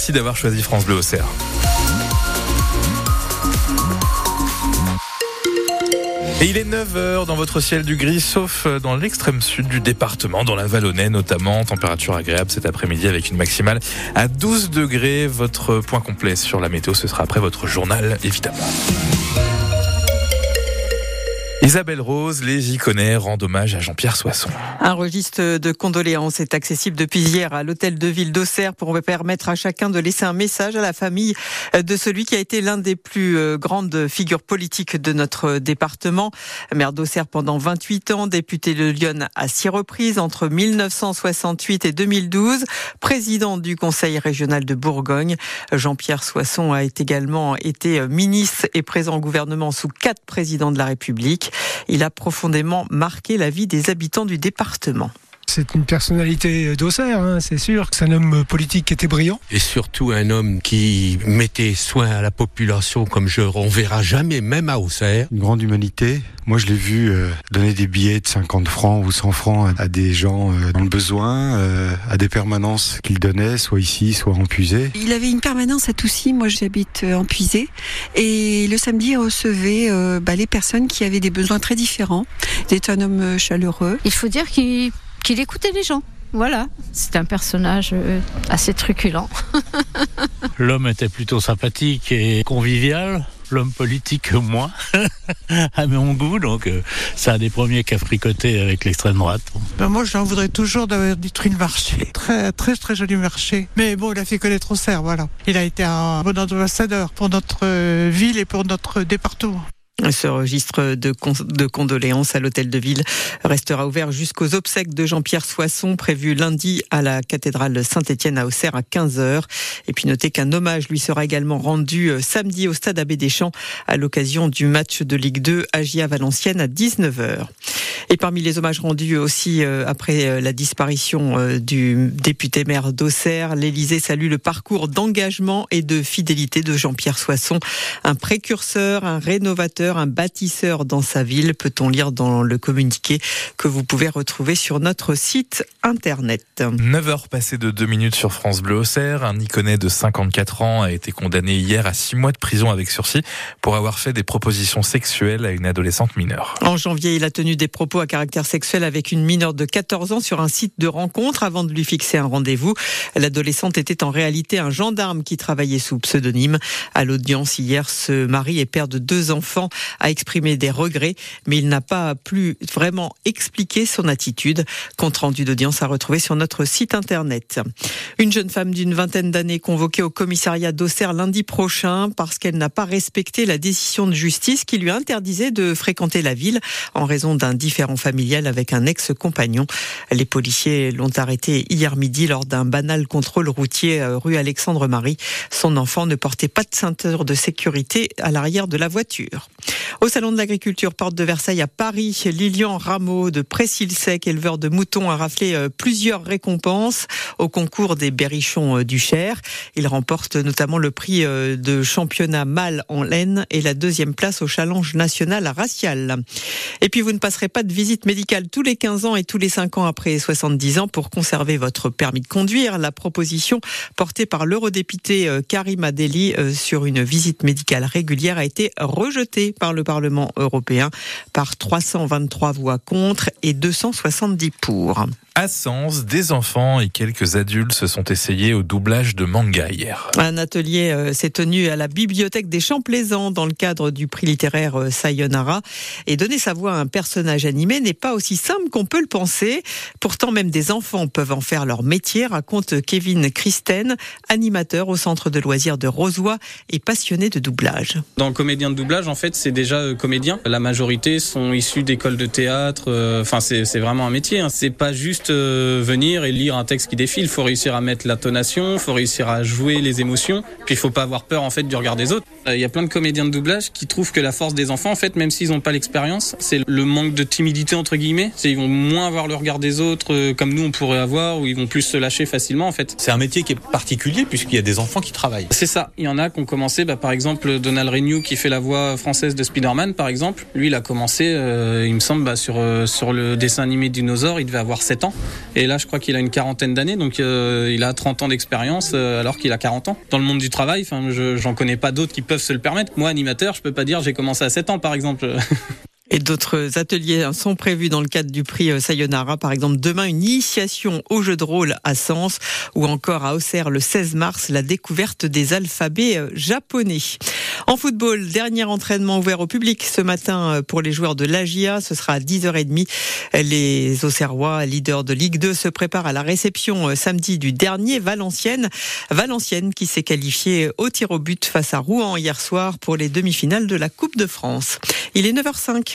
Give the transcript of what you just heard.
Merci d'avoir choisi France Bleu Auxerre. Et il est 9h dans votre ciel du gris, sauf dans l'extrême sud du département, dans la Vallonnais notamment. Température agréable cet après-midi avec une maximale à 12 degrés. Votre point complet sur la météo, ce sera après votre journal, évidemment. Isabelle Rose, les Iconais rendent hommage à Jean-Pierre Soisson. Un registre de condoléances est accessible depuis hier à l'hôtel de ville d'Auxerre pour permettre à chacun de laisser un message à la famille de celui qui a été l'un des plus euh, grandes figures politiques de notre département. Maire d'Auxerre pendant 28 ans, député de Lyon à six reprises entre 1968 et 2012, président du conseil régional de Bourgogne. Jean-Pierre Soisson a également été ministre et présent au gouvernement sous quatre présidents de la République. Il a profondément marqué la vie des habitants du département. C'est une personnalité d'Auxerre, hein, c'est sûr. C'est un homme politique qui était brillant. Et surtout un homme qui mettait soin à la population comme je on verra jamais, même à Auxerre. Une grande humanité. Moi, je l'ai vu euh, donner des billets de 50 francs ou 100 francs à des gens euh, dans le besoin, euh, à des permanences qu'il donnait, soit ici, soit en Puisée. Il avait une permanence à Toussy. Moi, j'habite en Puisée. Et le samedi, il recevait bah, les personnes qui avaient des besoins très différents. C'était un homme chaleureux. Il faut dire qu'il qu'il écoutait les gens. Voilà, c'est un personnage euh, assez truculent. L'homme était plutôt sympathique et convivial. L'homme politique moins, à mon goût, donc euh, c'est un des premiers qui a fricoté avec l'extrême droite. Ben moi, j'en voudrais toujours d'avoir détruit le marché. Très, très, très joli marché. Mais bon, il a fait connaître Auxerre, voilà. Il a été un bon ambassadeur pour notre euh, ville et pour notre département. Ce registre de, condoléances à l'hôtel de ville restera ouvert jusqu'aux obsèques de Jean-Pierre Soisson prévu lundi à la cathédrale Saint-Étienne à Auxerre à 15h. Et puis notez qu'un hommage lui sera également rendu euh, samedi au stade Abbé Deschamps à l'occasion du match de Ligue 2 Agia Valenciennes à 19h. Et parmi les hommages rendus aussi euh, après euh, la disparition du député maire d'Auxerre, l'Élysée salue le parcours d'engagement et de fidélité de Jean-Pierre Soisson, un précurseur, un rénovateur un bâtisseur dans sa ville, peut-on lire dans le communiqué que vous pouvez retrouver sur notre site internet. 9 heures passées de 2 minutes sur France Bleu Auxerre. Un Iconais de 54 ans a été condamné hier à 6 mois de prison avec sursis pour avoir fait des propositions sexuelles à une adolescente mineure. En janvier, il a tenu des propos à caractère sexuel avec une mineure de 14 ans sur un site de rencontre avant de lui fixer un rendez-vous. L'adolescente était en réalité un gendarme qui travaillait sous pseudonyme. À l'audience hier, ce mari et père de deux enfants a exprimé des regrets, mais il n'a pas pu vraiment expliquer son attitude. Compte rendu d'audience à retrouver sur notre site internet. Une jeune femme d'une vingtaine d'années convoquée au commissariat d'Auxerre lundi prochain parce qu'elle n'a pas respecté la décision de justice qui lui interdisait de fréquenter la ville en raison d'un différend familial avec un ex-compagnon. Les policiers l'ont arrêtée hier midi lors d'un banal contrôle routier euh, rue Alexandre-Marie. Son enfant ne portait pas de ceinture de sécurité à l'arrière de la voiture. Au Salon de l'Agriculture, porte de Versailles à Paris, Lilian Rameau de Pressil-Sec, éleveur de moutons, a raflé euh, plusieurs récompenses au concours des berrichons euh, du Cher. Il remporte notamment le prix de championnat mâle en laine et la deuxième place au challenge national racial. Et puis vous ne passerez pas visite médicale tous les 15 ans et tous les 5 ans après 70 ans pour conserver votre permis de conduire. La proposition portée par l'eurodéputé Karim Adeli sur une visite médicale régulière a été rejetée par le Parlement européen par 323 voix contre et 270 pour. À Sens, des enfants et quelques adultes se sont essayés au doublage de manga hier. Un atelier euh, s'est tenu à la bibliothèque des Champs Plaisants dans le cadre du prix littéraire euh, Sayonara. Et donner sa voix à un personnage animé n'est pas aussi simple qu'on peut le penser. Pourtant, même des enfants peuvent en faire leur métier, raconte Kevin Christen, animateur au centre de loisirs de Rosoy et passionné de doublage. Dans comédien de doublage, en fait, c'est déjà euh, comédien. La majorité sont issus d'écoles de théâtre. Enfin, c'est vraiment un métier. Hein. C'est pas juste euh, venir et lire un texte qui défile. Il faut réussir à mettre l'intonation, il faut réussir à jouer les émotions. Puis il faut pas avoir peur en fait du regard des autres. Euh, il y a plein de comédiens de doublage qui trouvent que la force des enfants, en fait, même s'ils n'ont pas l'expérience, c'est le manque de timidité entre guillemets. C'est ils vont moins avoir le regard des autres euh, comme nous on pourrait avoir, ou ils vont plus se lâcher facilement en fait. C'est un métier qui est particulier puisqu'il y a des enfants qui travaillent. C'est ça. Il y en a qui ont commencé, bah, par exemple Donald Renew qui fait la voix française de Spider-Man par exemple. Lui il a commencé, il me semble, bah, sur sur le dessin animé Dinosaure, il devait avoir 7 ans. Et là, je crois qu'il a une quarantaine d'années, donc euh, il a 30 ans d'expérience euh, alors qu'il a 40 ans. Dans le monde du travail, j'en connais pas d'autres qui peuvent se le permettre. Moi, animateur, je peux pas dire j'ai commencé à 7 ans, par exemple. Et d'autres ateliers sont prévus dans le cadre du prix euh, Sayonara. Par exemple, demain, une initiation au jeu de rôle à Sens ou encore à Auxerre le 16 mars, la découverte des alphabets japonais. En football, dernier entraînement ouvert au public ce matin euh, pour les joueurs de l'AGIA. Ce sera à 10h30. Les Auxerrois, leaders de Ligue 2, se préparent à la réception samedi du dernier Valenciennes. Valenciennes qui s'est qualifié au tir au but face à Rouen hier soir pour les demi-finales de la Coupe de France. Il est 9h05.